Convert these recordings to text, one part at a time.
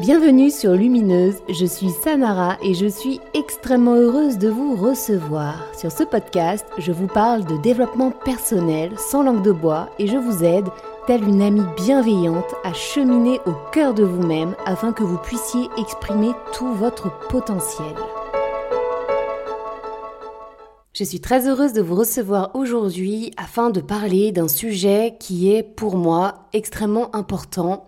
Bienvenue sur Lumineuse, je suis Samara et je suis extrêmement heureuse de vous recevoir. Sur ce podcast, je vous parle de développement personnel sans langue de bois et je vous aide, telle une amie bienveillante, à cheminer au cœur de vous-même afin que vous puissiez exprimer tout votre potentiel. Je suis très heureuse de vous recevoir aujourd'hui afin de parler d'un sujet qui est pour moi extrêmement important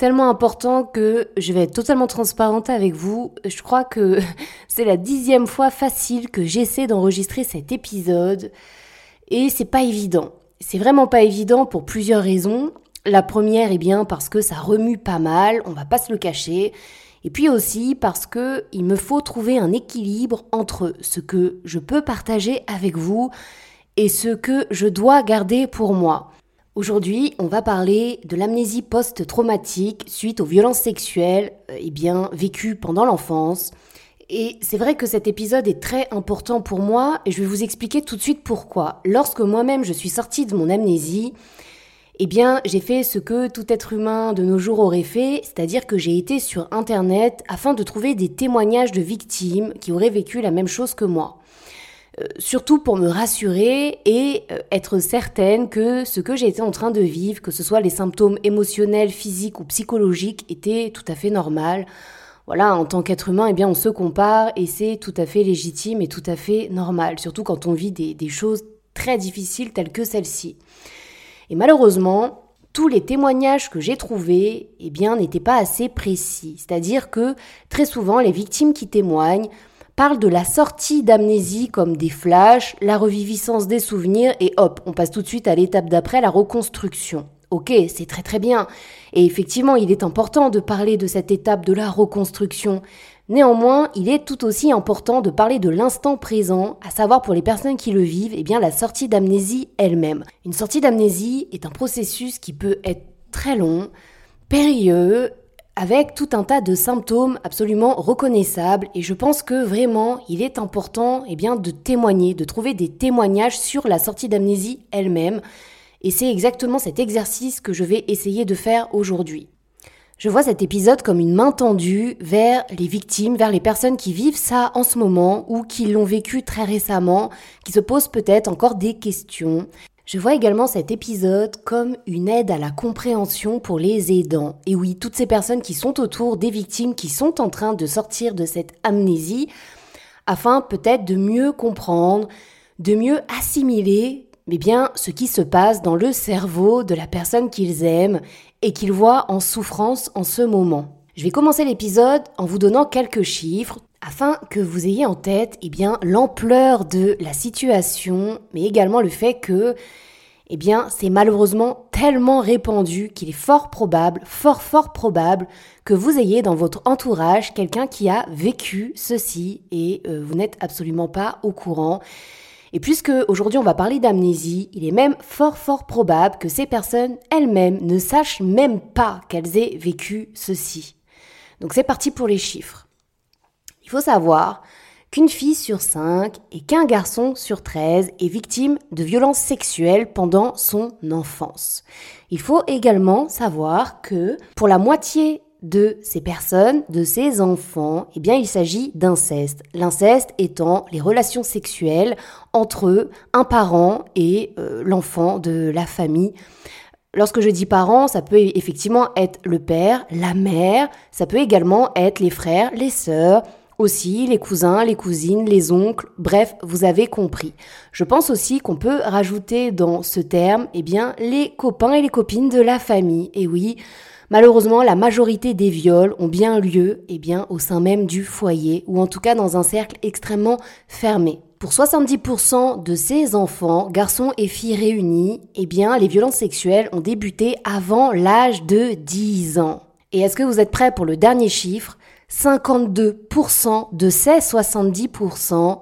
tellement important que je vais être totalement transparente avec vous. Je crois que c'est la dixième fois facile que j'essaie d'enregistrer cet épisode et c'est pas évident. C'est vraiment pas évident pour plusieurs raisons. La première est bien parce que ça remue pas mal, on va pas se le cacher. Et puis aussi parce que il me faut trouver un équilibre entre ce que je peux partager avec vous et ce que je dois garder pour moi. Aujourd'hui, on va parler de l'amnésie post-traumatique suite aux violences sexuelles euh, eh bien, vécues pendant l'enfance. Et c'est vrai que cet épisode est très important pour moi et je vais vous expliquer tout de suite pourquoi. Lorsque moi-même je suis sortie de mon amnésie, eh bien, j'ai fait ce que tout être humain de nos jours aurait fait, c'est-à-dire que j'ai été sur Internet afin de trouver des témoignages de victimes qui auraient vécu la même chose que moi. Euh, surtout pour me rassurer et euh, être certaine que ce que j'étais en train de vivre, que ce soit les symptômes émotionnels, physiques ou psychologiques, était tout à fait normal. Voilà, en tant qu'être humain, eh bien, on se compare et c'est tout à fait légitime et tout à fait normal, surtout quand on vit des, choses très difficiles telles que celle-ci. Et malheureusement, tous les témoignages que j'ai trouvés, eh bien, n'étaient pas assez précis. C'est-à-dire que très souvent, les victimes qui témoignent parle de la sortie d'amnésie comme des flashs, la reviviscence des souvenirs et hop, on passe tout de suite à l'étape d'après, la reconstruction. Ok, c'est très très bien. Et effectivement, il est important de parler de cette étape de la reconstruction. Néanmoins, il est tout aussi important de parler de l'instant présent, à savoir pour les personnes qui le vivent, eh bien la sortie d'amnésie elle-même. Une sortie d'amnésie est un processus qui peut être très long, périlleux avec tout un tas de symptômes absolument reconnaissables et je pense que vraiment il est important eh de témoigner, de trouver des témoignages sur la sortie d'amnésie elle-même et c'est exactement cet exercice que je vais essayer de faire aujourd'hui. Je vois cet épisode comme une main tendue vers les victimes, vers les personnes qui vivent ça en ce moment ou qui l'ont vécu très récemment, qui se posent peut-être encore des questions. Je vois également cet épisode comme une aide à la compréhension pour les aidants. Et oui, toutes ces personnes qui sont autour des victimes qui sont en train de sortir de cette amnésie, afin peut-être de mieux comprendre, de mieux assimiler mais bien ce qui se passe dans le cerveau de la personne qu'ils aiment et qu'ils voient en souffrance en ce moment. Je vais commencer l'épisode en vous donnant quelques chiffres, afin que vous ayez en tête eh bien l'ampleur de la situation, mais également le fait que eh bien c'est malheureusement tellement répandu qu'il est fort probable, fort fort probable que vous ayez dans votre entourage quelqu'un qui a vécu ceci et euh, vous n'êtes absolument pas au courant. Et puisque aujourd'hui on va parler d'amnésie, il est même fort fort probable que ces personnes elles-mêmes ne sachent même pas qu'elles aient vécu ceci. Donc c'est parti pour les chiffres. Il faut savoir qu'une fille sur cinq et qu'un garçon sur 13 est victime de violences sexuelles pendant son enfance. Il faut également savoir que pour la moitié de ces personnes, de ces enfants, eh bien, il s'agit d'inceste. L'inceste étant les relations sexuelles entre un parent et euh, l'enfant de la famille. Lorsque je dis parents, ça peut effectivement être le père, la mère, ça peut également être les frères, les sœurs, aussi les cousins, les cousines, les oncles, bref, vous avez compris. Je pense aussi qu'on peut rajouter dans ce terme, eh bien, les copains et les copines de la famille. Et oui, malheureusement, la majorité des viols ont bien lieu, eh bien, au sein même du foyer, ou en tout cas dans un cercle extrêmement fermé. Pour 70% de ces enfants, garçons et filles réunis, eh bien, les violences sexuelles ont débuté avant l'âge de 10 ans. Et est-ce que vous êtes prêts pour le dernier chiffre? 52% de ces 70%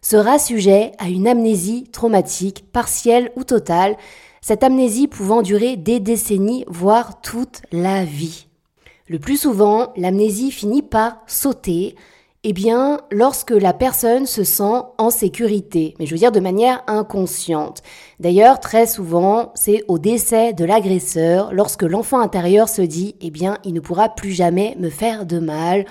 sera sujet à une amnésie traumatique, partielle ou totale, cette amnésie pouvant durer des décennies, voire toute la vie. Le plus souvent, l'amnésie finit par sauter eh bien, lorsque la personne se sent en sécurité, mais je veux dire de manière inconsciente. D'ailleurs, très souvent, c'est au décès de l'agresseur, lorsque l'enfant intérieur se dit, eh bien, il ne pourra plus jamais me faire de mal,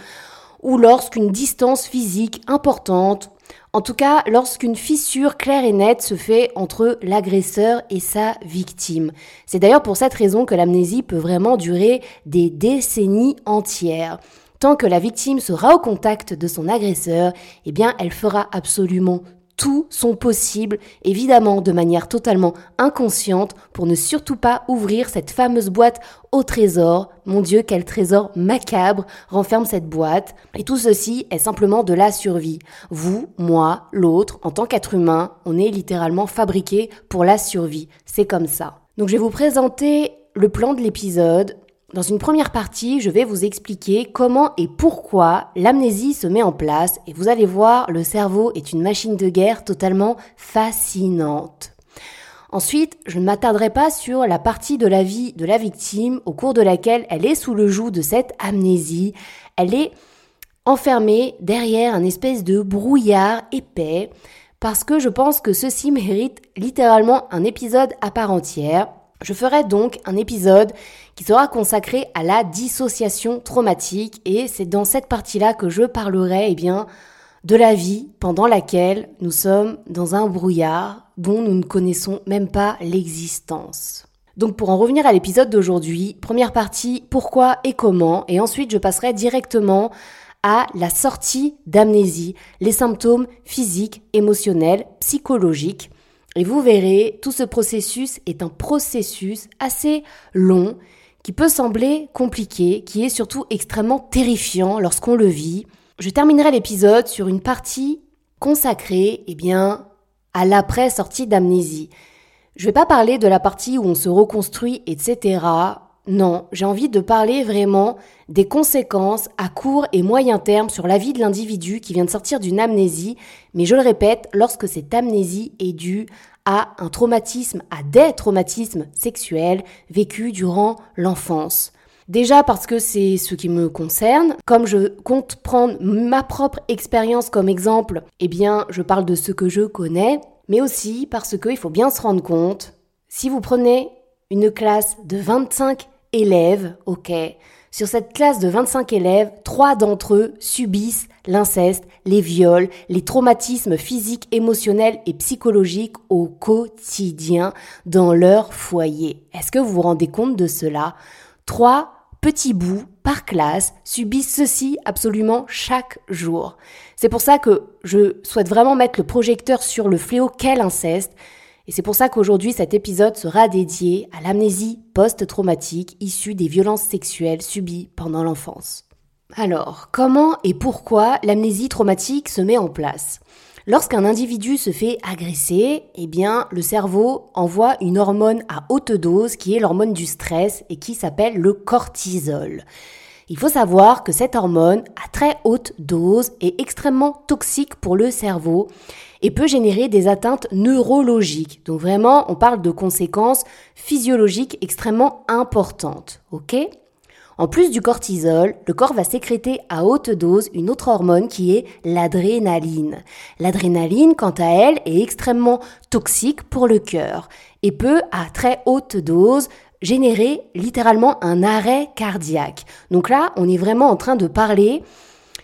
ou lorsqu'une distance physique importante, en tout cas lorsqu'une fissure claire et nette se fait entre l'agresseur et sa victime. C'est d'ailleurs pour cette raison que l'amnésie peut vraiment durer des décennies entières. Tant que la victime sera au contact de son agresseur, eh bien, elle fera absolument tout son possible, évidemment de manière totalement inconsciente, pour ne surtout pas ouvrir cette fameuse boîte au trésor. Mon Dieu, quel trésor macabre renferme cette boîte. Et tout ceci est simplement de la survie. Vous, moi, l'autre, en tant qu'être humain, on est littéralement fabriqué pour la survie. C'est comme ça. Donc je vais vous présenter le plan de l'épisode, dans une première partie, je vais vous expliquer comment et pourquoi l'amnésie se met en place et vous allez voir, le cerveau est une machine de guerre totalement fascinante. Ensuite, je ne m'attarderai pas sur la partie de la vie de la victime au cours de laquelle elle est sous le joug de cette amnésie. Elle est enfermée derrière un espèce de brouillard épais parce que je pense que ceci mérite littéralement un épisode à part entière. Je ferai donc un épisode qui sera consacré à la dissociation traumatique. Et c'est dans cette partie-là que je parlerai eh bien de la vie pendant laquelle nous sommes dans un brouillard dont nous ne connaissons même pas l'existence. Donc pour en revenir à l'épisode d'aujourd'hui, première partie, pourquoi et comment, et ensuite je passerai directement à la sortie d'amnésie, les symptômes physiques, émotionnels, psychologiques, et vous verrez, tout ce processus est un processus assez long, qui peut sembler compliqué, qui est surtout extrêmement terrifiant lorsqu'on le vit. Je terminerai l'épisode sur une partie consacrée, eh bien, à l'après-sortie d'amnésie. Je vais pas parler de la partie où on se reconstruit, etc. Non, j'ai envie de parler vraiment des conséquences à court et moyen terme sur la vie de l'individu qui vient de sortir d'une amnésie, mais je le répète, lorsque cette amnésie est due à un traumatisme, à des traumatismes sexuels vécus durant l'enfance. Déjà parce que c'est ce qui me concerne, comme je compte prendre ma propre expérience comme exemple, eh bien je parle de ce que je connais, mais aussi parce qu'il faut bien se rendre compte, si vous prenez une classe de 25 élèves, ok, sur cette classe de 25 élèves, trois d'entre eux subissent l'inceste, les viols, les traumatismes physiques, émotionnels et psychologiques au quotidien dans leur foyer. Est-ce que vous vous rendez compte de cela? Trois petits bouts par classe subissent ceci absolument chaque jour. C'est pour ça que je souhaite vraiment mettre le projecteur sur le fléau qu'est l'inceste, et c'est pour ça qu'aujourd'hui cet épisode sera dédié à l'amnésie post-traumatique issue des violences sexuelles subies pendant l'enfance. Alors, comment et pourquoi l'amnésie traumatique se met en place? Lorsqu'un individu se fait agresser, eh bien, le cerveau envoie une hormone à haute dose qui est l'hormone du stress et qui s'appelle le cortisol. Il faut savoir que cette hormone, à très haute dose, est extrêmement toxique pour le cerveau et peut générer des atteintes neurologiques. Donc vraiment, on parle de conséquences physiologiques extrêmement importantes. Ok? En plus du cortisol, le corps va sécréter à haute dose une autre hormone qui est l'adrénaline. L'adrénaline, quant à elle, est extrêmement toxique pour le cœur et peut, à très haute dose, générer littéralement un arrêt cardiaque. Donc là, on est vraiment en train de parler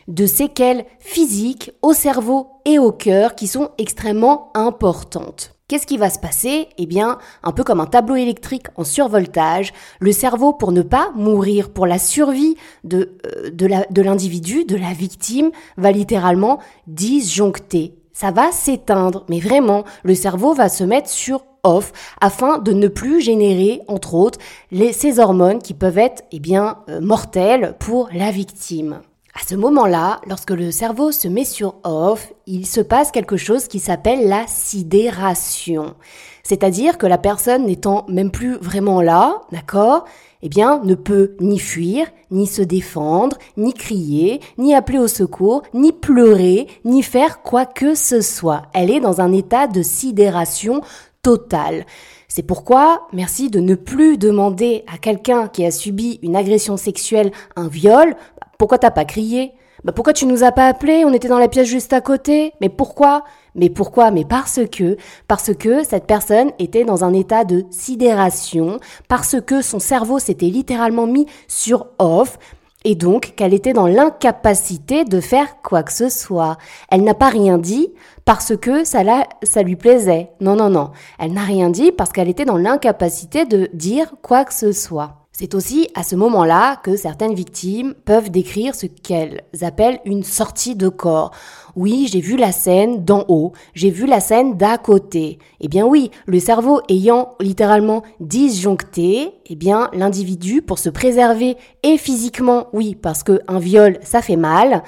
de séquelles physiques au cerveau et au cœur qui sont extrêmement importantes. Qu'est-ce qui va se passer? Eh bien, un peu comme un tableau électrique en survoltage, le cerveau, pour ne pas mourir, pour la survie de, euh, de l'individu, de, la victime, va littéralement disjoncter. Ça va s'éteindre, mais vraiment, le cerveau va se mettre sur off afin de ne plus générer, entre autres, les, ces hormones qui peuvent être eh bien, euh, mortelles pour la victime. À ce moment-là, lorsque le cerveau se met sur off, il se passe quelque chose qui s'appelle la sidération. C'est-à-dire que la personne n'étant même plus vraiment là, d'accord, eh bien, ne peut ni fuir, ni se défendre, ni crier, ni appeler au secours, ni pleurer, ni faire quoi que ce soit. Elle est dans un état de sidération totale. C'est pourquoi, merci de ne plus demander à quelqu'un qui a subi une agression sexuelle un viol pourquoi t'as pas crié? Bah pourquoi tu nous as pas appelé On était dans la pièce juste à côté. Mais pourquoi? Mais pourquoi? Mais parce que parce que cette personne était dans un état de sidération, parce que son cerveau s'était littéralement mis sur off, et donc qu'elle était dans l'incapacité de faire quoi que ce soit. Elle n'a pas rien dit parce que ça, la, ça lui plaisait. Non, non, non. Elle n'a rien dit parce qu'elle était dans l'incapacité de dire quoi que ce soit. C'est aussi à ce moment-là que certaines victimes peuvent décrire ce qu'elles appellent une sortie de corps. Oui, j'ai vu la scène d'en haut, j'ai vu la scène d'à côté. Eh bien oui, le cerveau ayant littéralement disjoncté, eh bien l'individu pour se préserver et physiquement, oui, parce que un viol, ça fait mal,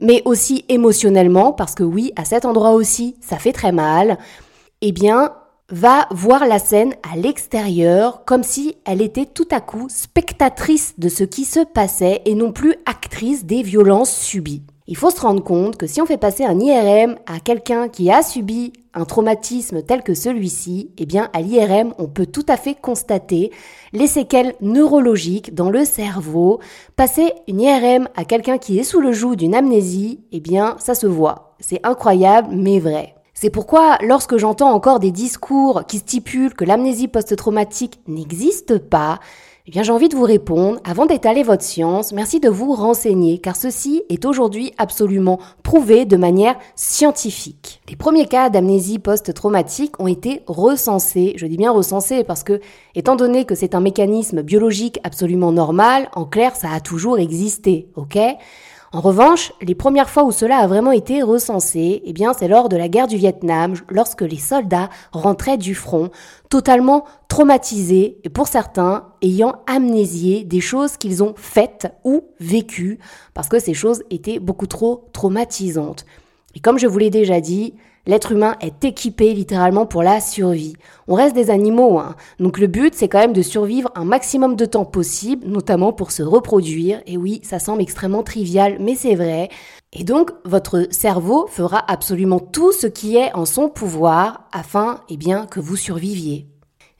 mais aussi émotionnellement parce que oui, à cet endroit aussi, ça fait très mal. Eh bien, va voir la scène à l'extérieur comme si elle était tout à coup spectatrice de ce qui se passait et non plus actrice des violences subies. Il faut se rendre compte que si on fait passer un IRM à quelqu'un qui a subi un traumatisme tel que celui-ci, eh bien à l'IRM, on peut tout à fait constater les séquelles neurologiques dans le cerveau. Passer une IRM à quelqu'un qui est sous le joug d'une amnésie, eh bien ça se voit. C'est incroyable mais vrai. C'est pourquoi, lorsque j'entends encore des discours qui stipulent que l'amnésie post-traumatique n'existe pas, eh bien, j'ai envie de vous répondre, avant d'étaler votre science, merci de vous renseigner, car ceci est aujourd'hui absolument prouvé de manière scientifique. Les premiers cas d'amnésie post-traumatique ont été recensés, je dis bien recensés, parce que, étant donné que c'est un mécanisme biologique absolument normal, en clair, ça a toujours existé, ok? En revanche, les premières fois où cela a vraiment été recensé, eh bien, c'est lors de la guerre du Vietnam, lorsque les soldats rentraient du front, totalement traumatisés, et pour certains, ayant amnésié des choses qu'ils ont faites ou vécues, parce que ces choses étaient beaucoup trop traumatisantes. Et comme je vous l'ai déjà dit, L'être humain est équipé littéralement pour la survie. On reste des animaux, hein. donc le but c'est quand même de survivre un maximum de temps possible, notamment pour se reproduire. Et oui, ça semble extrêmement trivial, mais c'est vrai. Et donc votre cerveau fera absolument tout ce qui est en son pouvoir afin, eh bien, que vous surviviez.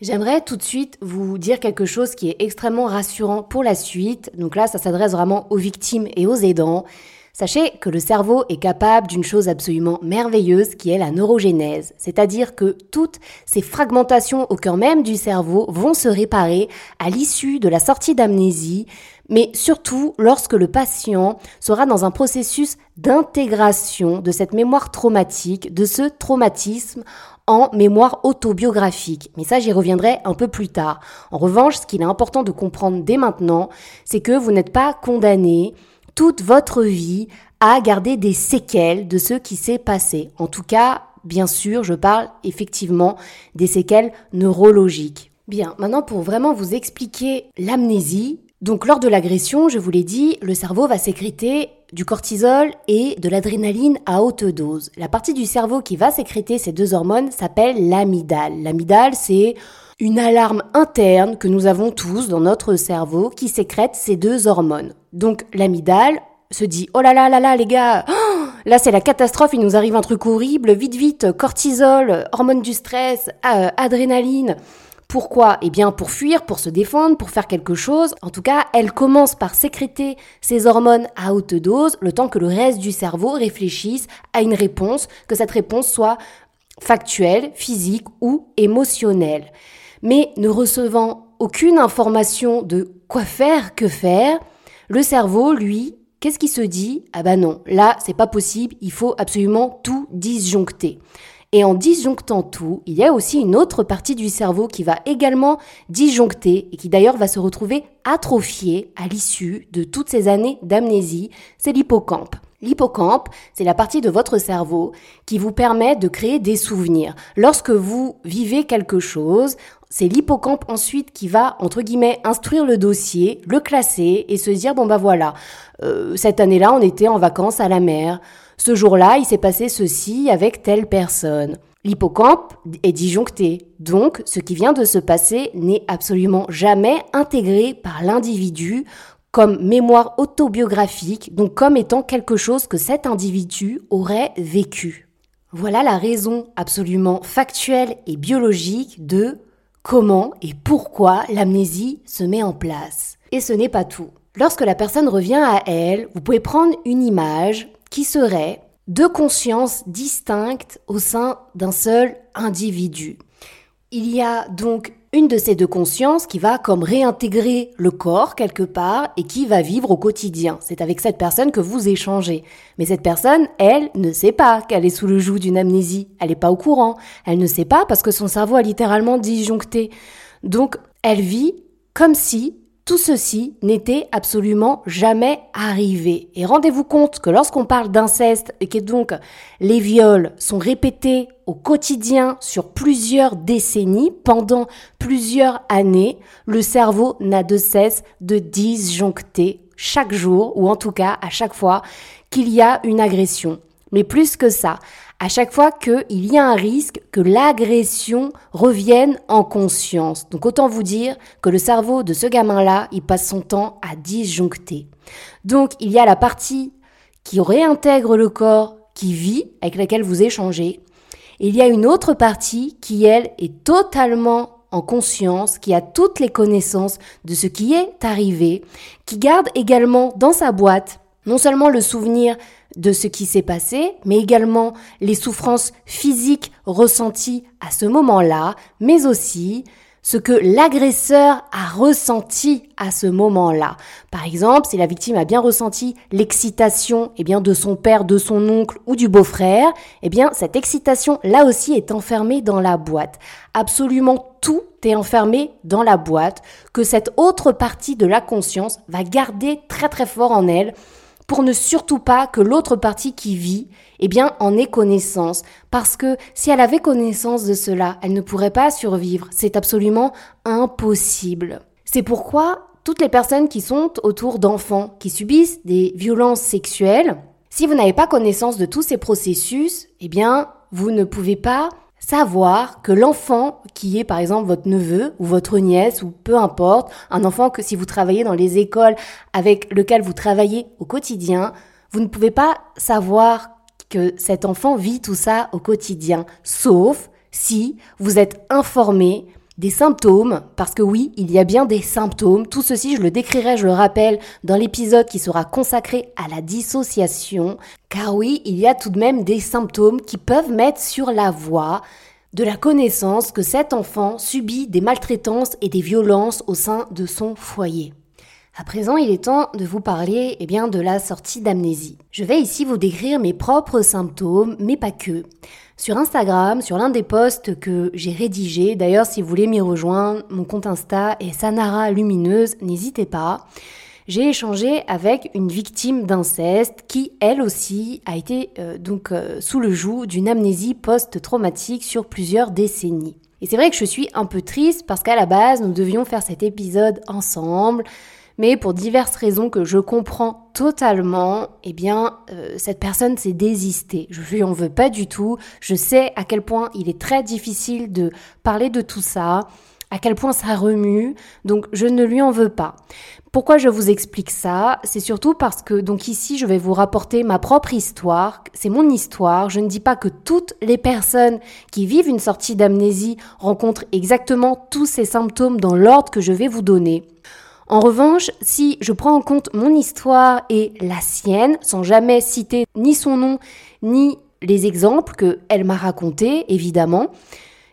J'aimerais tout de suite vous dire quelque chose qui est extrêmement rassurant pour la suite. Donc là, ça s'adresse vraiment aux victimes et aux aidants. Sachez que le cerveau est capable d'une chose absolument merveilleuse qui est la neurogénèse, c'est-à-dire que toutes ces fragmentations au cœur même du cerveau vont se réparer à l'issue de la sortie d'amnésie, mais surtout lorsque le patient sera dans un processus d'intégration de cette mémoire traumatique, de ce traumatisme en mémoire autobiographique. Mais ça, j'y reviendrai un peu plus tard. En revanche, ce qu'il est important de comprendre dès maintenant, c'est que vous n'êtes pas condamné toute votre vie à garder des séquelles de ce qui s'est passé. En tout cas, bien sûr, je parle effectivement des séquelles neurologiques. Bien, maintenant pour vraiment vous expliquer l'amnésie, donc lors de l'agression, je vous l'ai dit, le cerveau va sécréter du cortisol et de l'adrénaline à haute dose. La partie du cerveau qui va sécréter ces deux hormones s'appelle l'amygdale. L'amygdale, c'est une alarme interne que nous avons tous dans notre cerveau qui sécrète ces deux hormones. Donc l'amygdale se dit oh là là là là les gars, oh, là c'est la catastrophe, il nous arrive un truc horrible, vite vite, cortisol, hormone du stress, euh, adrénaline. Pourquoi? Eh bien pour fuir, pour se défendre, pour faire quelque chose. En tout cas, elle commence par sécréter ces hormones à haute dose, le temps que le reste du cerveau réfléchisse à une réponse, que cette réponse soit factuelle, physique ou émotionnelle mais ne recevant aucune information de quoi faire, que faire, le cerveau, lui, qu'est-ce qui se dit? Ah bah non, là, c'est pas possible, il faut absolument tout disjoncter. Et en disjonctant tout, il y a aussi une autre partie du cerveau qui va également disjoncter et qui d'ailleurs va se retrouver atrophiée à l'issue de toutes ces années d'amnésie, c'est l'hippocampe. L'hippocampe, c'est la partie de votre cerveau qui vous permet de créer des souvenirs. Lorsque vous vivez quelque chose, c'est l'hippocampe ensuite qui va, entre guillemets, instruire le dossier, le classer et se dire, bon bah voilà, euh, cette année-là, on était en vacances à la mer. Ce jour-là, il s'est passé ceci avec telle personne. L'hippocampe est disjoncté, donc ce qui vient de se passer n'est absolument jamais intégré par l'individu comme mémoire autobiographique, donc comme étant quelque chose que cet individu aurait vécu. Voilà la raison absolument factuelle et biologique de comment et pourquoi l'amnésie se met en place. Et ce n'est pas tout. Lorsque la personne revient à elle, vous pouvez prendre une image qui serait deux consciences distinctes au sein d'un seul individu. Il y a donc une de ces deux consciences qui va comme réintégrer le corps quelque part et qui va vivre au quotidien. C'est avec cette personne que vous échangez. Mais cette personne, elle, ne sait pas qu'elle est sous le joug d'une amnésie. Elle n'est pas au courant. Elle ne sait pas parce que son cerveau a littéralement disjoncté. Donc, elle vit comme si tout ceci n'était absolument jamais arrivé. Et rendez-vous compte que lorsqu'on parle d'inceste et que donc les viols sont répétés au quotidien sur plusieurs décennies, pendant plusieurs années, le cerveau n'a de cesse de disjoncter chaque jour, ou en tout cas à chaque fois qu'il y a une agression. Mais plus que ça, à chaque fois qu'il y a un risque que l'agression revienne en conscience. Donc autant vous dire que le cerveau de ce gamin-là, il passe son temps à disjoncter. Donc il y a la partie qui réintègre le corps, qui vit, avec laquelle vous échangez. il y a une autre partie qui, elle, est totalement en conscience, qui a toutes les connaissances de ce qui est arrivé, qui garde également dans sa boîte non seulement le souvenir de ce qui s'est passé, mais également les souffrances physiques ressenties à ce moment-là, mais aussi ce que l'agresseur a ressenti à ce moment-là. Par exemple, si la victime a bien ressenti l'excitation eh bien de son père, de son oncle ou du beau-frère, eh bien cette excitation là aussi est enfermée dans la boîte. Absolument tout est enfermé dans la boîte que cette autre partie de la conscience va garder très très fort en elle pour ne surtout pas que l'autre partie qui vit, eh bien, en ait connaissance. Parce que si elle avait connaissance de cela, elle ne pourrait pas survivre. C'est absolument impossible. C'est pourquoi toutes les personnes qui sont autour d'enfants qui subissent des violences sexuelles, si vous n'avez pas connaissance de tous ces processus, eh bien, vous ne pouvez pas savoir que l'enfant qui est par exemple votre neveu ou votre nièce ou peu importe, un enfant que si vous travaillez dans les écoles avec lequel vous travaillez au quotidien, vous ne pouvez pas savoir que cet enfant vit tout ça au quotidien, sauf si vous êtes informé des symptômes, parce que oui, il y a bien des symptômes. Tout ceci, je le décrirai, je le rappelle, dans l'épisode qui sera consacré à la dissociation. Car oui, il y a tout de même des symptômes qui peuvent mettre sur la voie de la connaissance que cet enfant subit des maltraitances et des violences au sein de son foyer. À présent, il est temps de vous parler eh bien, de la sortie d'amnésie. Je vais ici vous décrire mes propres symptômes, mais pas que. Sur Instagram, sur l'un des posts que j'ai rédigé, d'ailleurs si vous voulez m'y rejoindre, mon compte Insta est Sanara Lumineuse, n'hésitez pas. J'ai échangé avec une victime d'inceste qui, elle aussi, a été euh, donc euh, sous le joug d'une amnésie post-traumatique sur plusieurs décennies. Et c'est vrai que je suis un peu triste parce qu'à la base, nous devions faire cet épisode ensemble mais pour diverses raisons que je comprends totalement, eh bien, euh, cette personne s'est désistée. Je lui en veux pas du tout. Je sais à quel point il est très difficile de parler de tout ça, à quel point ça remue, donc je ne lui en veux pas. Pourquoi je vous explique ça? C'est surtout parce que donc ici je vais vous rapporter ma propre histoire, c'est mon histoire, je ne dis pas que toutes les personnes qui vivent une sortie d'amnésie rencontrent exactement tous ces symptômes dans l'ordre que je vais vous donner. En revanche, si je prends en compte mon histoire et la sienne, sans jamais citer ni son nom, ni les exemples qu'elle m'a racontés, évidemment,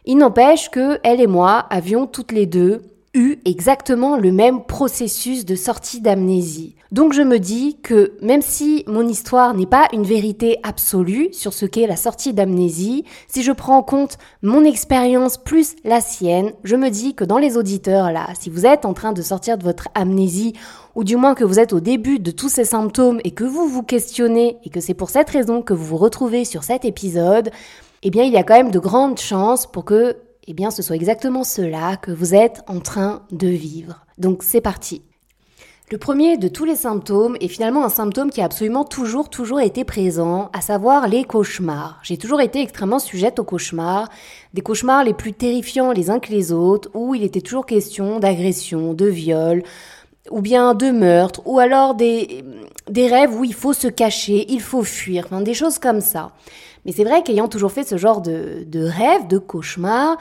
il n'empêche que elle et moi avions toutes les deux eu exactement le même processus de sortie d'amnésie. Donc je me dis que même si mon histoire n'est pas une vérité absolue sur ce qu'est la sortie d'amnésie, si je prends en compte mon expérience plus la sienne, je me dis que dans les auditeurs là, si vous êtes en train de sortir de votre amnésie ou du moins que vous êtes au début de tous ces symptômes et que vous vous questionnez et que c'est pour cette raison que vous vous retrouvez sur cet épisode, eh bien il y a quand même de grandes chances pour que eh bien ce soit exactement cela que vous êtes en train de vivre. Donc c'est parti. Le premier de tous les symptômes est finalement un symptôme qui a absolument toujours, toujours été présent, à savoir les cauchemars. J'ai toujours été extrêmement sujette aux cauchemars, des cauchemars les plus terrifiants les uns que les autres, où il était toujours question d'agression, de viol, ou bien de meurtre, ou alors des, des rêves où il faut se cacher, il faut fuir, enfin des choses comme ça. Mais c'est vrai qu'ayant toujours fait ce genre de, de rêves, de cauchemars,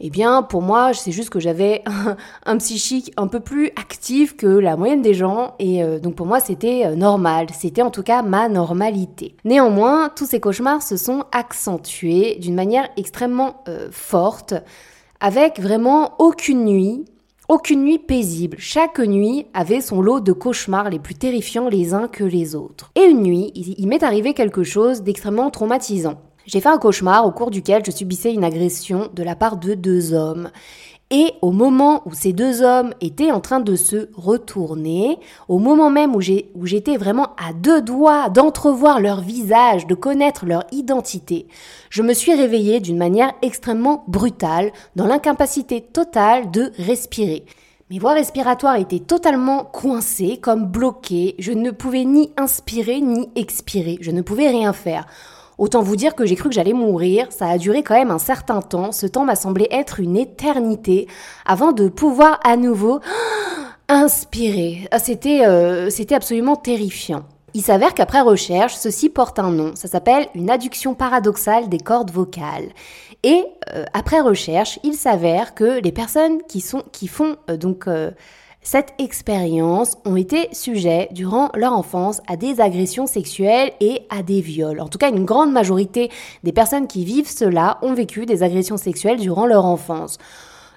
eh bien, pour moi, c'est juste que j'avais un, psychique un peu plus actif que la moyenne des gens, et euh, donc pour moi, c'était euh, normal. C'était en tout cas ma normalité. Néanmoins, tous ces cauchemars se sont accentués d'une manière extrêmement euh, forte, avec vraiment aucune nuit, aucune nuit paisible. Chaque nuit avait son lot de cauchemars les plus terrifiants les uns que les autres. Et une nuit, il m'est arrivé quelque chose d'extrêmement traumatisant. J'ai fait un cauchemar au cours duquel je subissais une agression de la part de deux hommes. Et au moment où ces deux hommes étaient en train de se retourner, au moment même où j'étais vraiment à deux doigts d'entrevoir leur visage, de connaître leur identité, je me suis réveillée d'une manière extrêmement brutale, dans l'incapacité totale de respirer. Mes voies respiratoires étaient totalement coincées, comme bloquées, je ne pouvais ni inspirer ni expirer, je ne pouvais rien faire. Autant vous dire que j'ai cru que j'allais mourir, ça a duré quand même un certain temps, ce temps m'a semblé être une éternité, avant de pouvoir à nouveau inspirer. Ah, c'était, euh, c'était absolument terrifiant. Il s'avère qu'après recherche, ceci porte un nom, ça s'appelle une adduction paradoxale des cordes vocales. Et euh, après recherche, il s'avère que les personnes qui font euh, donc cette expérience ont été sujets durant leur enfance à des agressions sexuelles et à des viols. En tout cas, une grande majorité des personnes qui vivent cela ont vécu des agressions sexuelles durant leur enfance.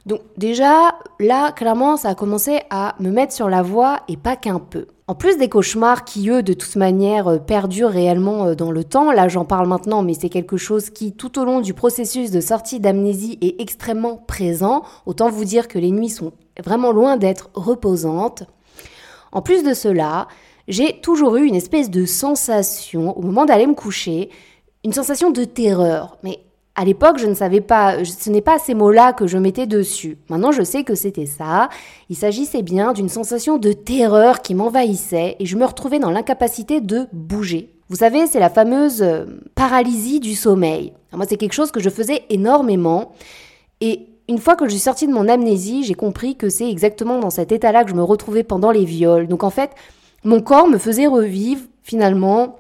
Donc déjà, là, clairement, ça a commencé à me mettre sur la voie et pas qu'un peu. En plus des cauchemars qui, eux, de toute manière, euh, perdurent réellement euh, dans le temps, là j'en parle maintenant, mais c'est quelque chose qui, tout au long du processus de sortie d'amnésie, est extrêmement présent. Autant vous dire que les nuits sont vraiment loin d'être reposantes. En plus de cela, j'ai toujours eu une espèce de sensation, au moment d'aller me coucher, une sensation de terreur. Mais à l'époque, je ne savais pas, ce n'est pas ces mots-là que je mettais dessus. Maintenant, je sais que c'était ça. Il s'agissait bien d'une sensation de terreur qui m'envahissait et je me retrouvais dans l'incapacité de bouger. Vous savez, c'est la fameuse euh, paralysie du sommeil. moi, c'est quelque chose que je faisais énormément. Et une fois que je suis sortie de mon amnésie, j'ai compris que c'est exactement dans cet état-là que je me retrouvais pendant les viols. Donc en fait, mon corps me faisait revivre finalement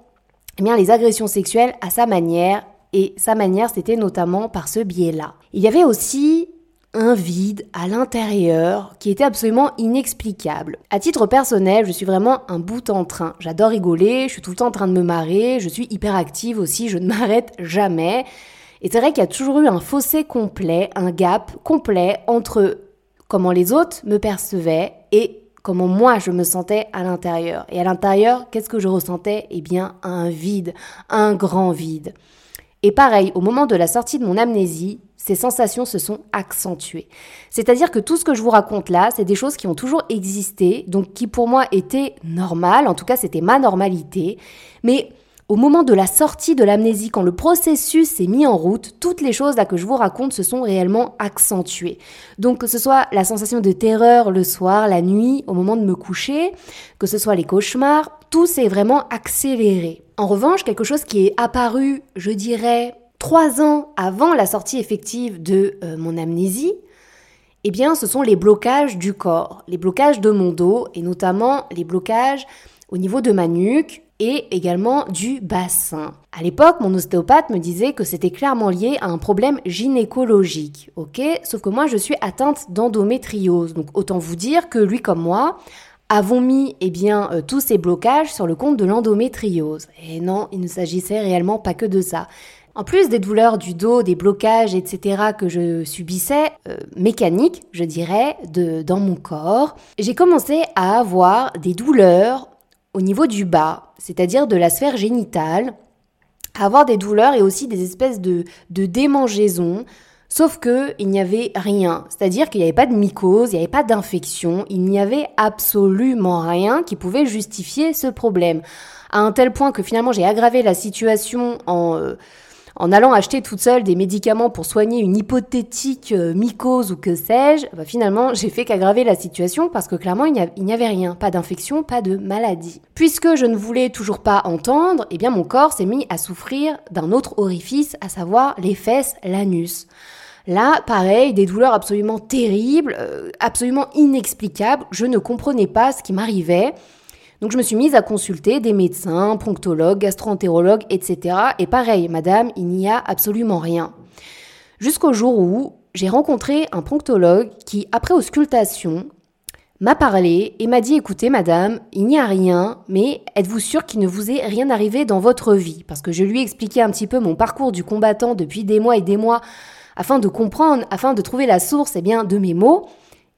eh bien, les agressions sexuelles à sa manière et sa manière, c'était notamment par ce biais-là. Il y avait aussi un vide à l'intérieur qui était absolument inexplicable. À titre personnel, je suis vraiment un bout en train. J'adore rigoler, je suis tout le temps en train de me marrer, je suis hyper active aussi, je ne m'arrête jamais. Et c'est vrai qu'il y a toujours eu un fossé complet, un gap complet entre comment les autres me percevaient et comment moi je me sentais à l'intérieur. Et à l'intérieur, qu'est-ce que je ressentais? Eh bien, un vide, un grand vide. Et pareil, au moment de la sortie de mon amnésie, ces sensations se sont accentuées. C'est-à-dire que tout ce que je vous raconte là, c'est des choses qui ont toujours existé, donc qui pour moi étaient normales, en tout cas c'était ma normalité, mais au moment de la sortie de l'amnésie, quand le processus s'est mis en route, toutes les choses là que je vous raconte se sont réellement accentuées. Donc que ce soit la sensation de terreur le soir, la nuit, au moment de me coucher, que ce soit les cauchemars, tout s'est vraiment accéléré. En revanche, quelque chose qui est apparu, je dirais, trois ans avant la sortie effective de euh, mon amnésie, eh bien, ce sont les blocages du corps, les blocages de mon dos et notamment les blocages au niveau de ma nuque, et également du bassin. À l'époque, mon ostéopathe me disait que c'était clairement lié à un problème gynécologique, ok? Sauf que moi, je suis atteinte d'endométriose, donc autant vous dire que lui comme moi avons mis eh bien, euh, tous ces blocages sur le compte de l'endométriose. Et non, il ne s'agissait réellement pas que de ça. En plus des douleurs du dos, des blocages, etc. que je subissais, euh, mécaniques, je dirais, de, dans mon corps, j'ai commencé à avoir des douleurs au niveau du bas, c'est-à-dire de la sphère génitale, avoir des douleurs et aussi des espèces de, de démangeaisons, sauf que il n'y avait rien, c'est-à-dire qu'il n'y avait pas de mycose, il n'y avait pas d'infection, il n'y avait absolument rien qui pouvait justifier ce problème. À un tel point que finalement j'ai aggravé la situation en... Euh, en allant acheter toute seule des médicaments pour soigner une hypothétique euh, mycose ou que sais-je, bah, finalement, j'ai fait qu'aggraver la situation parce que clairement, il n'y avait rien, pas d'infection, pas de maladie. Puisque je ne voulais toujours pas entendre, eh bien mon corps s'est mis à souffrir d'un autre orifice, à savoir les fesses, l'anus. Là, pareil, des douleurs absolument terribles, euh, absolument inexplicables, je ne comprenais pas ce qui m'arrivait. Donc je me suis mise à consulter des médecins, pronctologues, gastroentérologues, etc. Et pareil, madame, il n'y a absolument rien. Jusqu'au jour où j'ai rencontré un pronctologue qui, après auscultation, m'a parlé et m'a dit écoutez madame, il n'y a rien, mais êtes-vous sûre qu'il ne vous est rien arrivé dans votre vie? Parce que je lui ai expliqué un petit peu mon parcours du combattant depuis des mois et des mois afin de comprendre, afin de trouver la source eh bien, de mes mots.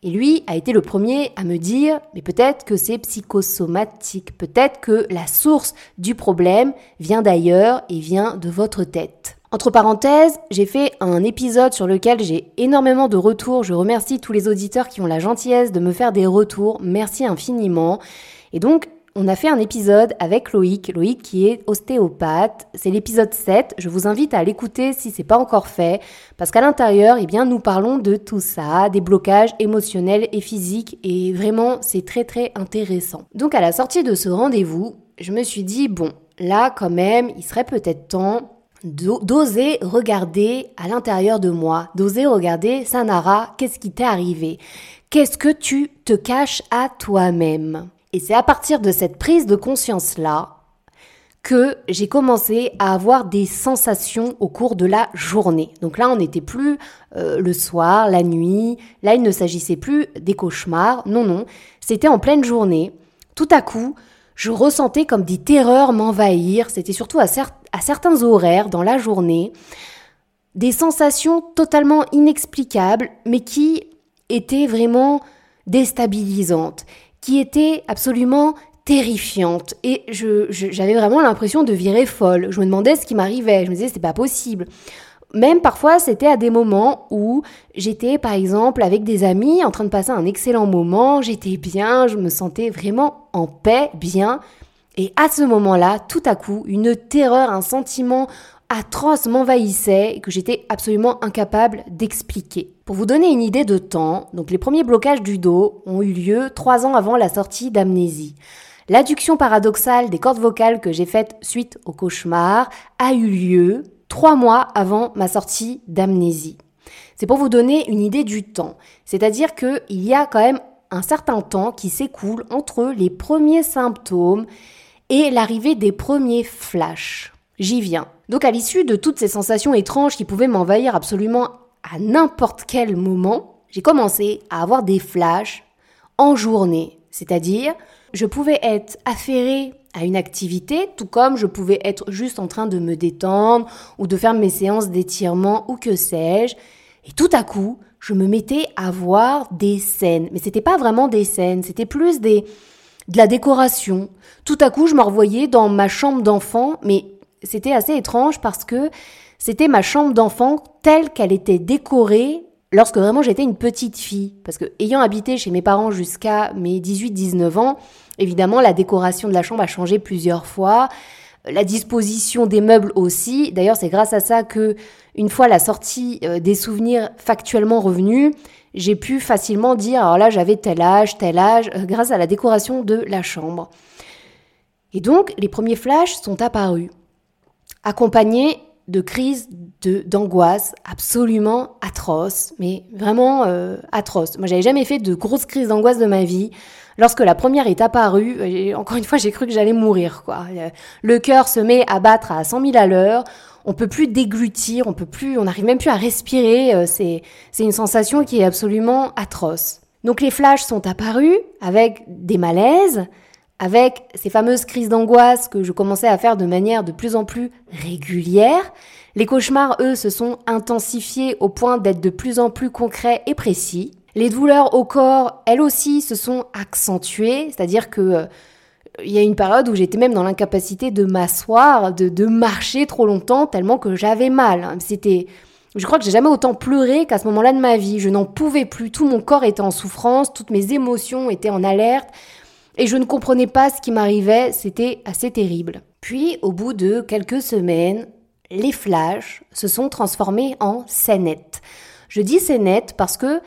Et lui a été le premier à me dire, mais peut-être que c'est psychosomatique, peut-être que la source du problème vient d'ailleurs et vient de votre tête. Entre parenthèses, j'ai fait un épisode sur lequel j'ai énormément de retours. Je remercie tous les auditeurs qui ont la gentillesse de me faire des retours. Merci infiniment. Et donc, on a fait un épisode avec Loïc, Loïc qui est ostéopathe. C'est l'épisode 7. Je vous invite à l'écouter si c'est pas encore fait parce qu'à l'intérieur, eh bien nous parlons de tout ça, des blocages émotionnels et physiques et vraiment c'est très très intéressant. Donc à la sortie de ce rendez-vous, je me suis dit bon, là quand même, il serait peut-être temps d'oser regarder à l'intérieur de moi, d'oser regarder Sanara, qu'est-ce qui t'est arrivé? Qu'est-ce que tu te caches à toi-même? Et c'est à partir de cette prise de conscience-là que j'ai commencé à avoir des sensations au cours de la journée. Donc là, on n'était plus euh, le soir, la nuit, là, il ne s'agissait plus des cauchemars, non, non, c'était en pleine journée. Tout à coup, je ressentais comme des terreurs m'envahir, c'était surtout à, à certains horaires dans la journée, des sensations totalement inexplicables, mais qui étaient vraiment déstabilisantes, qui étaient absolument terrifiantes. Et je, j'avais vraiment l'impression de virer folle. Je me demandais ce qui m'arrivait. Je me disais, c'est pas possible. Même parfois, c'était à des moments où j'étais, par exemple, avec des amis, en train de passer un excellent moment, j'étais bien, je me sentais vraiment en paix, bien, et à ce moment-là, tout à coup, une terreur, un sentiment atroce m'envahissait et que j'étais absolument incapable d'expliquer. Pour vous donner une idée de temps, donc les premiers blocages du dos ont eu lieu trois ans avant la sortie d'amnésie. L'adduction paradoxale des cordes vocales que j'ai faite suite au cauchemar a eu lieu trois mois avant ma sortie d'amnésie. C'est pour vous donner une idée du temps. C'est-à-dire qu'il y a quand même un certain temps qui s'écoule entre les premiers symptômes et l'arrivée des premiers flashs. J'y viens. Donc à l'issue de toutes ces sensations étranges qui pouvaient m'envahir absolument à n'importe quel moment, j'ai commencé à avoir des flashs en journée. C'est-à-dire, je pouvais être affairée à une activité, tout comme je pouvais être juste en train de me détendre ou de faire mes séances d'étirement ou que sais-je. Et tout à coup, je me mettais à voir des scènes. Mais c'était pas vraiment des scènes, c'était plus des, de la décoration. Tout à coup, je me revoyais dans ma chambre d'enfant, mais c'était assez étrange parce que c'était ma chambre d'enfant telle qu'elle était décorée lorsque vraiment j'étais une petite fille. Parce que ayant habité chez mes parents jusqu'à mes 18-19 ans, évidemment, la décoration de la chambre a changé plusieurs fois. La disposition des meubles aussi. D'ailleurs, c'est grâce à ça que, une fois la sortie euh, des souvenirs factuellement revenus, j'ai pu facilement dire, alors là j'avais tel âge, tel âge, euh, grâce à la décoration de la chambre. Et donc les premiers flashs sont apparus, accompagnés de crises d'angoisse absolument atroces, mais vraiment euh, atroces. Moi j'avais jamais fait de grosses crises d'angoisse de ma vie. Lorsque la première est apparue, encore une fois j'ai cru que j'allais mourir. quoi. Le cœur se met à battre à 100 000 à l'heure, on peut plus déglutir, on peut plus, on n'arrive même plus à respirer. Euh, c'est une sensation qui est absolument atroce. Donc les flashs sont apparus avec des malaises, avec ces fameuses crises d'angoisse que je commençais à faire de manière de plus en plus régulière. Les cauchemars, eux, se sont intensifiés au point d'être de plus en plus concrets et précis. Les douleurs au corps, elles aussi, se sont accentuées, c'est-à-dire que euh, il y a une période où j'étais même dans l'incapacité de m'asseoir, de, de, marcher trop longtemps, tellement que j'avais mal. C'était, je crois que j'ai jamais autant pleuré qu'à ce moment-là de ma vie. Je n'en pouvais plus. Tout mon corps était en souffrance, toutes mes émotions étaient en alerte, et je ne comprenais pas ce qui m'arrivait. C'était assez terrible. Puis, au bout de quelques semaines, les flashs se sont transformés en scénettes. Je dis scénettes parce que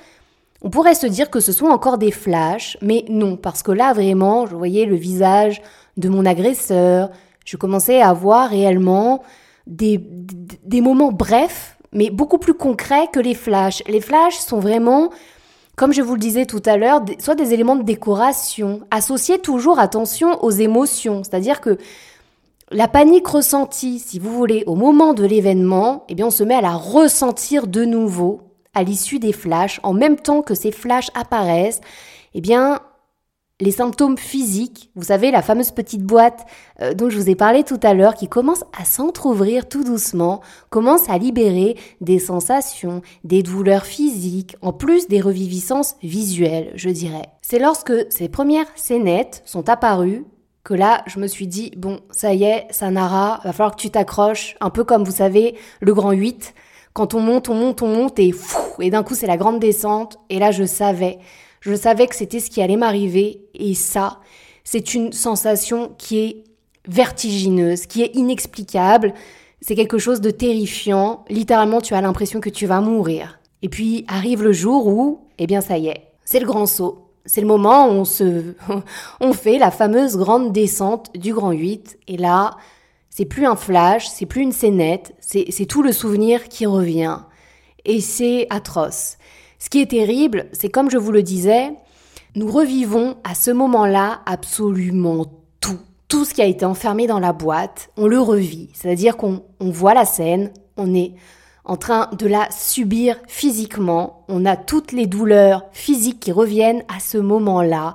on pourrait se dire que ce sont encore des flashs, mais non, parce que là vraiment, je voyais le visage de mon agresseur, je commençais à voir réellement des, des moments brefs, mais beaucoup plus concrets que les flashs. Les flashs sont vraiment, comme je vous le disais tout à l'heure, soit des éléments de décoration, associés toujours, attention, aux émotions. C'est-à-dire que la panique ressentie, si vous voulez, au moment de l'événement, eh bien, on se met à la ressentir de nouveau à l'issue des flashs, en même temps que ces flashs apparaissent, eh bien, les symptômes physiques, vous savez, la fameuse petite boîte euh, dont je vous ai parlé tout à l'heure, qui commence à s'entr'ouvrir tout doucement, commence à libérer des sensations, des douleurs physiques, en plus des reviviscences visuelles, je dirais. C'est lorsque ces premières scénettes sont apparues que là, je me suis dit, bon, ça y est, Sanara, va falloir que tu t'accroches, un peu comme vous savez, le grand 8. Quand on monte, on monte, on monte, et fou, et d'un coup, c'est la grande descente. Et là, je savais, je savais que c'était ce qui allait m'arriver. Et ça, c'est une sensation qui est vertigineuse, qui est inexplicable. C'est quelque chose de terrifiant. Littéralement, tu as l'impression que tu vas mourir. Et puis arrive le jour où, eh bien, ça y est, c'est le grand saut. C'est le moment où on se, fait la fameuse grande descente du Grand 8. Et là, c'est plus un flash, c'est plus une scénette, c'est tout le souvenir qui revient. Et c'est atroce. Ce qui est terrible, c'est comme je vous le disais, nous revivons à ce moment-là absolument tout. Tout ce qui a été enfermé dans la boîte, on le revit. C'est-à-dire qu'on on voit la scène, on est en train de la subir physiquement. On a toutes les douleurs physiques qui reviennent à ce moment-là.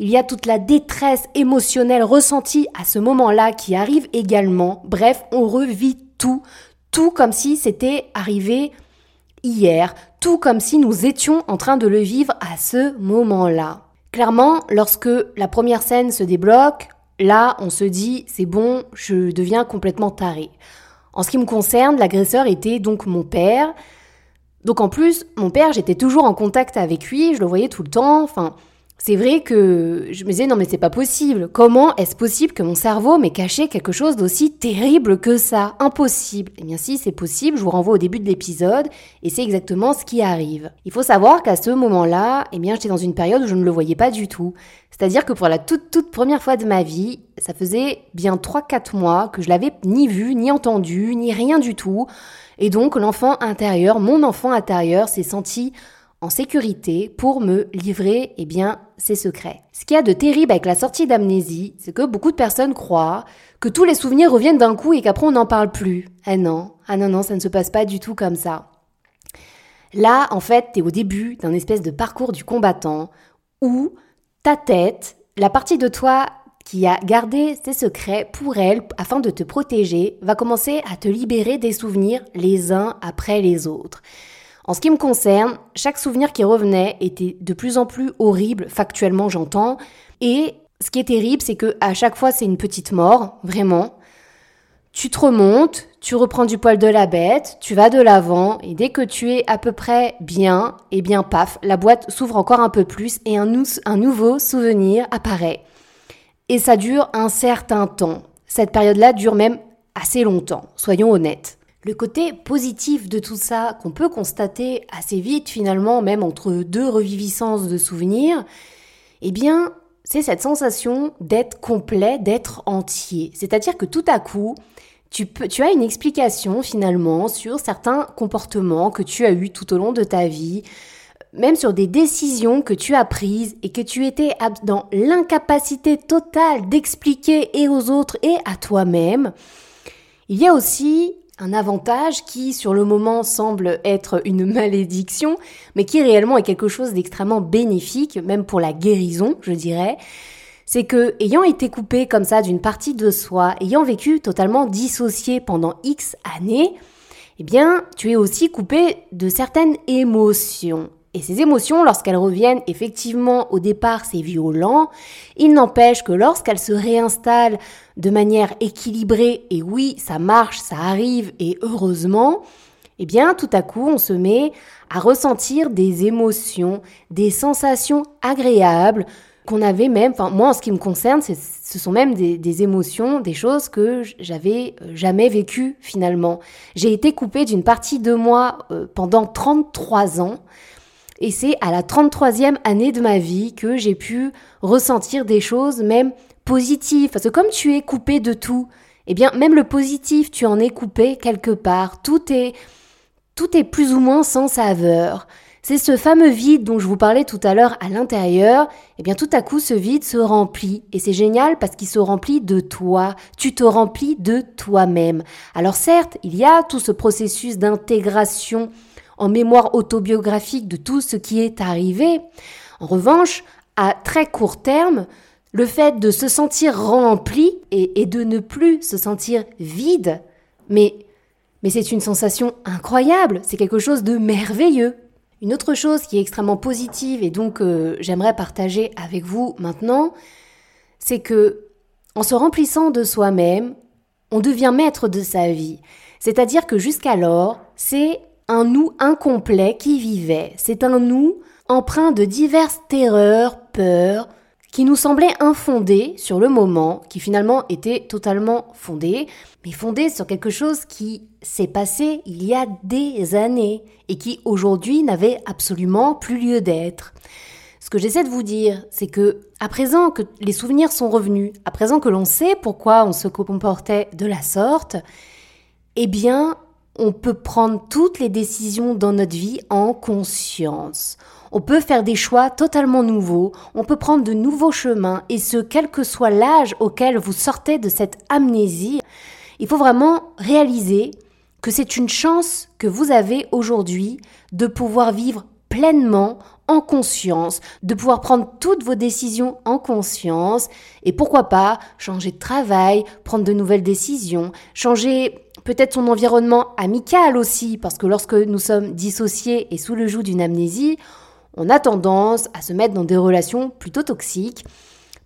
Il y a toute la détresse émotionnelle ressentie à ce moment-là qui arrive également. Bref, on revit tout, tout comme si c'était arrivé hier, tout comme si nous étions en train de le vivre à ce moment-là. Clairement, lorsque la première scène se débloque, là, on se dit, c'est bon, je deviens complètement taré. En ce qui me concerne, l'agresseur était donc mon père. Donc en plus, mon père, j'étais toujours en contact avec lui, je le voyais tout le temps, enfin, c'est vrai que je me disais non mais c'est pas possible. Comment est-ce possible que mon cerveau m'ait caché quelque chose d'aussi terrible que ça? Impossible. Eh bien si c'est possible, je vous renvoie au début de l'épisode et c'est exactement ce qui arrive. Il faut savoir qu'à ce moment-là, eh bien j'étais dans une période où je ne le voyais pas du tout. C'est-à-dire que pour la toute toute première fois de ma vie, ça faisait bien 3-4 mois que je l'avais ni vu, ni entendu, ni rien du tout. Et donc l'enfant intérieur, mon enfant intérieur s'est senti en sécurité pour me livrer eh bien, ses secrets. Ce qu'il y a de terrible avec la sortie d'amnésie, c'est que beaucoup de personnes croient que tous les souvenirs reviennent d'un coup et qu'après on n'en parle plus. Ah non, ah non, non, ça ne se passe pas du tout comme ça. Là, en fait, tu es au début d'un espèce de parcours du combattant où ta tête, la partie de toi qui a gardé ses secrets pour elle afin de te protéger, va commencer à te libérer des souvenirs les uns après les autres. En ce qui me concerne, chaque souvenir qui revenait était de plus en plus horrible, factuellement j'entends, et ce qui est terrible, c'est que à chaque fois c'est une petite mort, vraiment. Tu te remontes, tu reprends du poil de la bête, tu vas de l'avant, et dès que tu es à peu près bien, et eh bien paf, la boîte s'ouvre encore un peu plus et un, un nouveau souvenir apparaît. Et ça dure un certain temps. Cette période-là dure même assez longtemps, soyons honnêtes. Le côté positif de tout ça, qu'on peut constater assez vite finalement, même entre deux reviviscences de souvenirs, eh bien, c'est cette sensation d'être complet, d'être entier. C'est-à-dire que tout à coup, tu, tu as une explication finalement sur certains comportements que tu as eus tout au long de ta vie, même sur des décisions que tu as prises et que tu étais dans l'incapacité totale d'expliquer et aux autres et à toi-même. Il y a aussi un avantage qui, sur le moment, semble être une malédiction, mais qui réellement est quelque chose d'extrêmement bénéfique, même pour la guérison, je dirais. C'est que, ayant été coupé comme ça d'une partie de soi, ayant vécu totalement dissocié pendant X années, eh bien, tu es aussi coupé de certaines émotions. Et ces émotions, lorsqu'elles reviennent, effectivement, au départ, c'est violent. Il n'empêche que lorsqu'elles se réinstallent de manière équilibrée, et oui, ça marche, ça arrive, et heureusement, eh bien, tout à coup, on se met à ressentir des émotions, des sensations agréables qu'on avait même, enfin, moi, en ce qui me concerne, ce sont même des, émotions, des choses que j'avais euh, jamais vécues, finalement. J'ai été coupée d'une partie de moi euh, pendant 33 ans. Et c'est à la 33e année de ma vie que j'ai pu ressentir des choses même positives. Parce que comme tu es coupé de tout, eh bien même le positif, tu en es coupé quelque part. Tout est, tout est plus ou moins sans saveur. C'est ce fameux vide dont je vous parlais tout à l'heure à l'intérieur, eh bien tout à coup ce vide se remplit et c'est génial parce qu'il se remplit de toi, tu te remplis de toi-même. Alors certes, il y a tout ce processus d'intégration en mémoire autobiographique de tout ce qui est arrivé. En revanche, à très court terme, le fait de se sentir rempli et, de ne plus se sentir vide, mais, mais c'est une sensation incroyable, c'est quelque chose de merveilleux. Une autre chose qui est extrêmement positive et donc euh, j'aimerais partager avec vous maintenant, c'est que en se remplissant de soi-même, on devient maître de sa vie. C'est-à-dire que jusqu'alors, c'est un nous incomplet qui vivait. C'est un nous empreint de diverses terreurs, peurs, qui nous semblaient infondées sur le moment, qui finalement étaient totalement fondées, mais fondées sur quelque chose qui s'est passé il y a des années et qui aujourd'hui n'avait absolument plus lieu d'être. Ce que j'essaie de vous dire, c'est que à présent que les souvenirs sont revenus, à présent que l'on sait pourquoi on se comportait de la sorte, eh bien, on peut prendre toutes les décisions dans notre vie en conscience. On peut faire des choix totalement nouveaux, on peut prendre de nouveaux chemins, et ce, quel que soit l'âge auquel vous sortez de cette amnésie, il faut vraiment réaliser que c'est une chance que vous avez aujourd'hui de pouvoir vivre pleinement en conscience, de pouvoir prendre toutes vos décisions en conscience. Et pourquoi pas changer de travail, prendre de nouvelles décisions, changer peut-être son environnement amical aussi, parce que lorsque nous sommes dissociés et sous le joug d'une amnésie, on a tendance à se mettre dans des relations plutôt toxiques.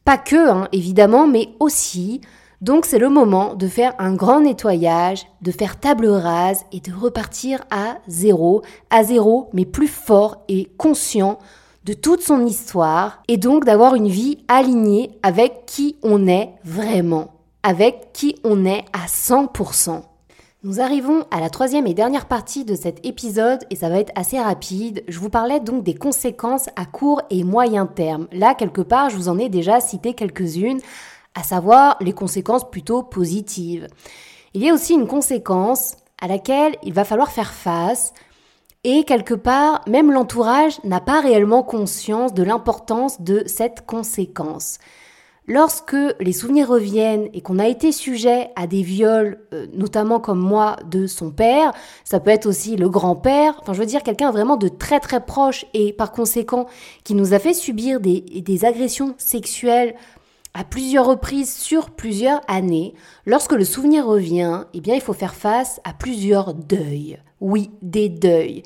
Pas que, hein, évidemment, mais aussi. Donc c'est le moment de faire un grand nettoyage, de faire table rase et de repartir à zéro, à zéro, mais plus fort et conscient de toute son histoire, et donc d'avoir une vie alignée avec qui on est vraiment, avec qui on est à 100%. Nous arrivons à la troisième et dernière partie de cet épisode et ça va être assez rapide. Je vous parlais donc des conséquences à court et moyen terme. Là, quelque part, je vous en ai déjà cité quelques-unes, à savoir les conséquences plutôt positives. Il y a aussi une conséquence à laquelle il va falloir faire face et quelque part, même l'entourage n'a pas réellement conscience de l'importance de cette conséquence. Lorsque les souvenirs reviennent et qu'on a été sujet à des viols, euh, notamment comme moi, de son père, ça peut être aussi le grand-père, enfin je veux dire quelqu'un vraiment de très très proche et par conséquent qui nous a fait subir des, des agressions sexuelles à plusieurs reprises sur plusieurs années, lorsque le souvenir revient, eh bien il faut faire face à plusieurs deuils. Oui, des deuils.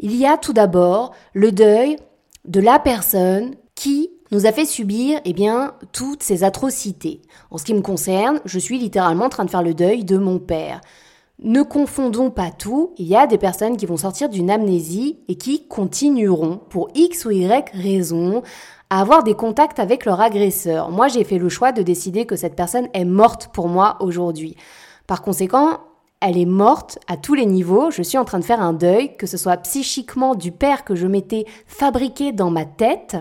Il y a tout d'abord le deuil de la personne qui nous a fait subir eh bien toutes ces atrocités. En ce qui me concerne, je suis littéralement en train de faire le deuil de mon père. Ne confondons pas tout, il y a des personnes qui vont sortir d'une amnésie et qui continueront, pour X ou Y raison, à avoir des contacts avec leur agresseur. Moi, j'ai fait le choix de décider que cette personne est morte pour moi aujourd'hui. Par conséquent, elle est morte à tous les niveaux. Je suis en train de faire un deuil, que ce soit psychiquement du père que je m'étais fabriqué dans ma tête,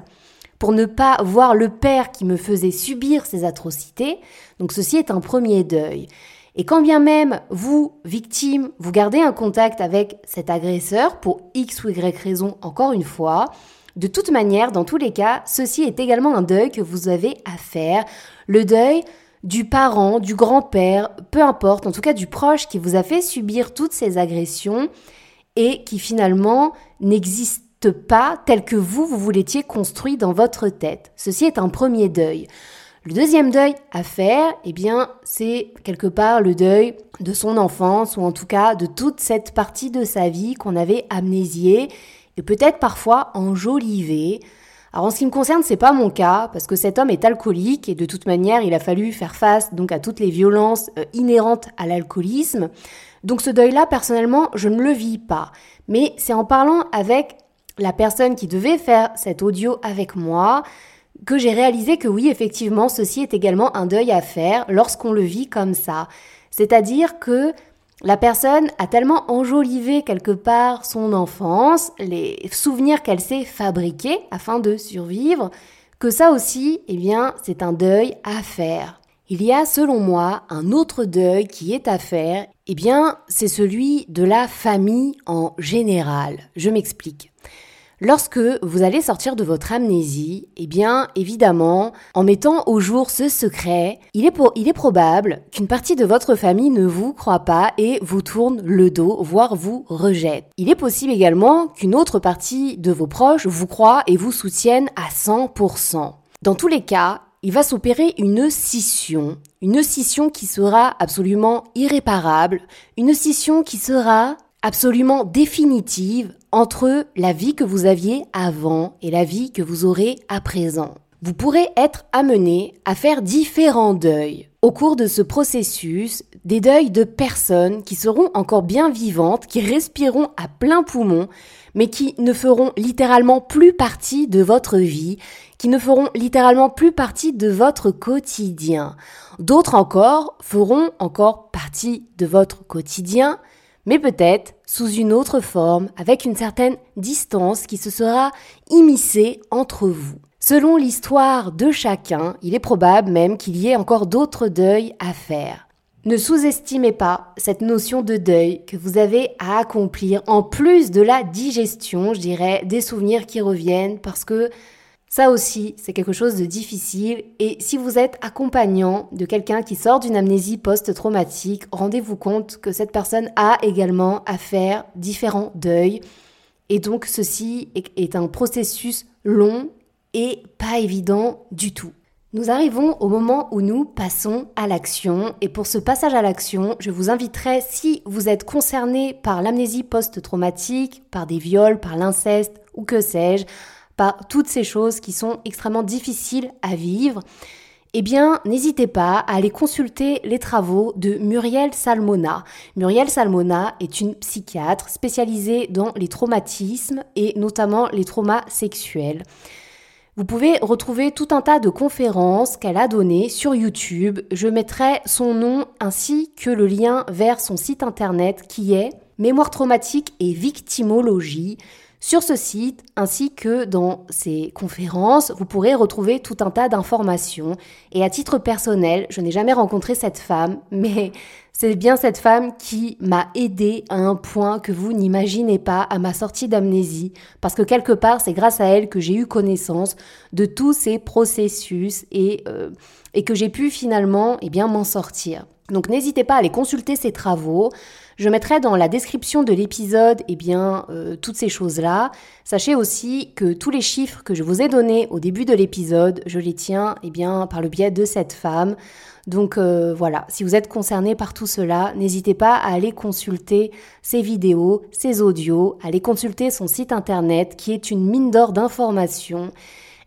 pour ne pas voir le père qui me faisait subir ces atrocités. Donc ceci est un premier deuil. Et quand bien même vous, victime, vous gardez un contact avec cet agresseur pour X ou Y raison encore une fois, de toute manière, dans tous les cas, ceci est également un deuil que vous avez à faire. Le deuil du parent, du grand-père, peu importe, en tout cas du proche qui vous a fait subir toutes ces agressions et qui finalement n'existe pas tel que vous, vous l'étiez construit dans votre tête. Ceci est un premier deuil. Le deuxième deuil à faire, eh bien, c'est quelque part le deuil de son enfance, ou en tout cas de toute cette partie de sa vie qu'on avait amnésiée, et peut-être parfois enjolivée. Alors en ce qui me concerne, c'est pas mon cas, parce que cet homme est alcoolique, et de toute manière, il a fallu faire face donc à toutes les violences euh, inhérentes à l'alcoolisme. Donc ce deuil-là, personnellement, je ne le vis pas. Mais c'est en parlant avec la personne qui devait faire cet audio avec moi que j'ai réalisé que oui, effectivement, ceci est également un deuil à faire lorsqu'on le vit comme ça. C'est-à-dire que la personne a tellement enjolivé quelque part son enfance, les souvenirs qu'elle s'est fabriqués afin de survivre, que ça aussi, eh bien, c'est un deuil à faire. Il y a, selon moi, un autre deuil qui est à faire, eh bien, c'est celui de la famille en général. Je m'explique. Lorsque vous allez sortir de votre amnésie, eh bien, évidemment, en mettant au jour ce secret, il est, il est probable qu'une partie de votre famille ne vous croit pas et vous tourne le dos, voire vous rejette. Il est possible également qu'une autre partie de vos proches vous croit et vous soutienne à 100%. Dans tous les cas, il va s'opérer une scission, une scission qui sera absolument irréparable, une scission qui sera absolument définitive entre la vie que vous aviez avant et la vie que vous aurez à présent. Vous pourrez être amené à faire différents deuils. Au cours de ce processus, des deuils de personnes qui seront encore bien vivantes, qui respireront à plein poumon, mais qui ne feront littéralement plus partie de votre vie, qui ne feront littéralement plus partie de votre quotidien. D'autres encore feront encore partie de votre quotidien, mais peut-être sous une autre forme, avec une certaine distance qui se sera immiscée entre vous. Selon l'histoire de chacun, il est probable même qu'il y ait encore d'autres deuils à faire. Ne sous-estimez pas cette notion de deuil que vous avez à accomplir en plus de la digestion, je dirais, des souvenirs qui reviennent parce que ça aussi, c'est quelque chose de difficile. Et si vous êtes accompagnant de quelqu'un qui sort d'une amnésie post-traumatique, rendez-vous compte que cette personne a également à faire différents deuils. Et donc ceci est un processus long et pas évident du tout. Nous arrivons au moment où nous passons à l'action. Et pour ce passage à l'action, je vous inviterai, si vous êtes concerné par l'amnésie post-traumatique, par des viols, par l'inceste ou que sais-je, par toutes ces choses qui sont extrêmement difficiles à vivre, eh bien, n'hésitez pas à aller consulter les travaux de Muriel Salmona. Muriel Salmona est une psychiatre spécialisée dans les traumatismes et notamment les traumas sexuels. Vous pouvez retrouver tout un tas de conférences qu'elle a données sur YouTube. Je mettrai son nom ainsi que le lien vers son site internet qui est Mémoire traumatique et victimologie. Sur ce site, ainsi que dans ces conférences, vous pourrez retrouver tout un tas d'informations. Et à titre personnel, je n'ai jamais rencontré cette femme, mais c'est bien cette femme qui m'a aidé à un point que vous n'imaginez pas à ma sortie d'amnésie, parce que quelque part, c'est grâce à elle que j'ai eu connaissance de tous ces processus et, euh, et que j'ai pu finalement eh bien, m'en sortir. Donc n'hésitez pas à aller consulter ses travaux. Je mettrai dans la description de l'épisode eh bien euh, toutes ces choses-là. Sachez aussi que tous les chiffres que je vous ai donnés au début de l'épisode, je les tiens eh bien par le biais de cette femme. Donc euh, voilà, si vous êtes concerné par tout cela, n'hésitez pas à aller consulter ses vidéos, ses audios, à aller consulter son site internet qui est une mine d'or d'informations.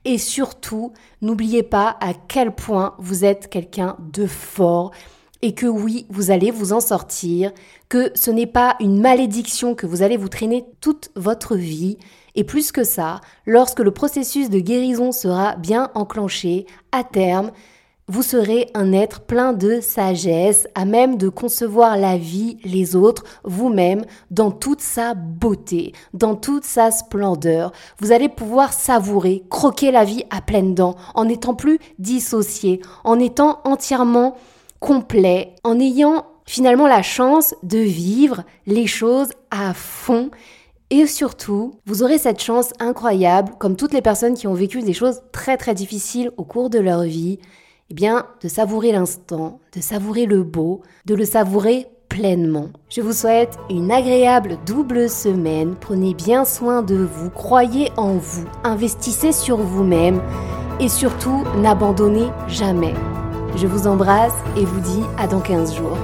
Et surtout, n'oubliez pas à quel point vous êtes quelqu'un de fort, et que oui, vous allez vous en sortir, que ce n'est pas une malédiction que vous allez vous traîner toute votre vie. Et plus que ça, lorsque le processus de guérison sera bien enclenché, à terme, vous serez un être plein de sagesse, à même de concevoir la vie, les autres, vous-même, dans toute sa beauté, dans toute sa splendeur. Vous allez pouvoir savourer, croquer la vie à pleines dents, en n'étant plus dissocié, en étant entièrement complet, en ayant finalement la chance de vivre les choses à fond. Et surtout, vous aurez cette chance incroyable, comme toutes les personnes qui ont vécu des choses très très difficiles au cours de leur vie, eh bien, de savourer l'instant, de savourer le beau, de le savourer pleinement. Je vous souhaite une agréable double semaine. Prenez bien soin de vous, croyez en vous, investissez sur vous-même et surtout n'abandonnez jamais. Je vous embrasse et vous dis à dans 15 jours.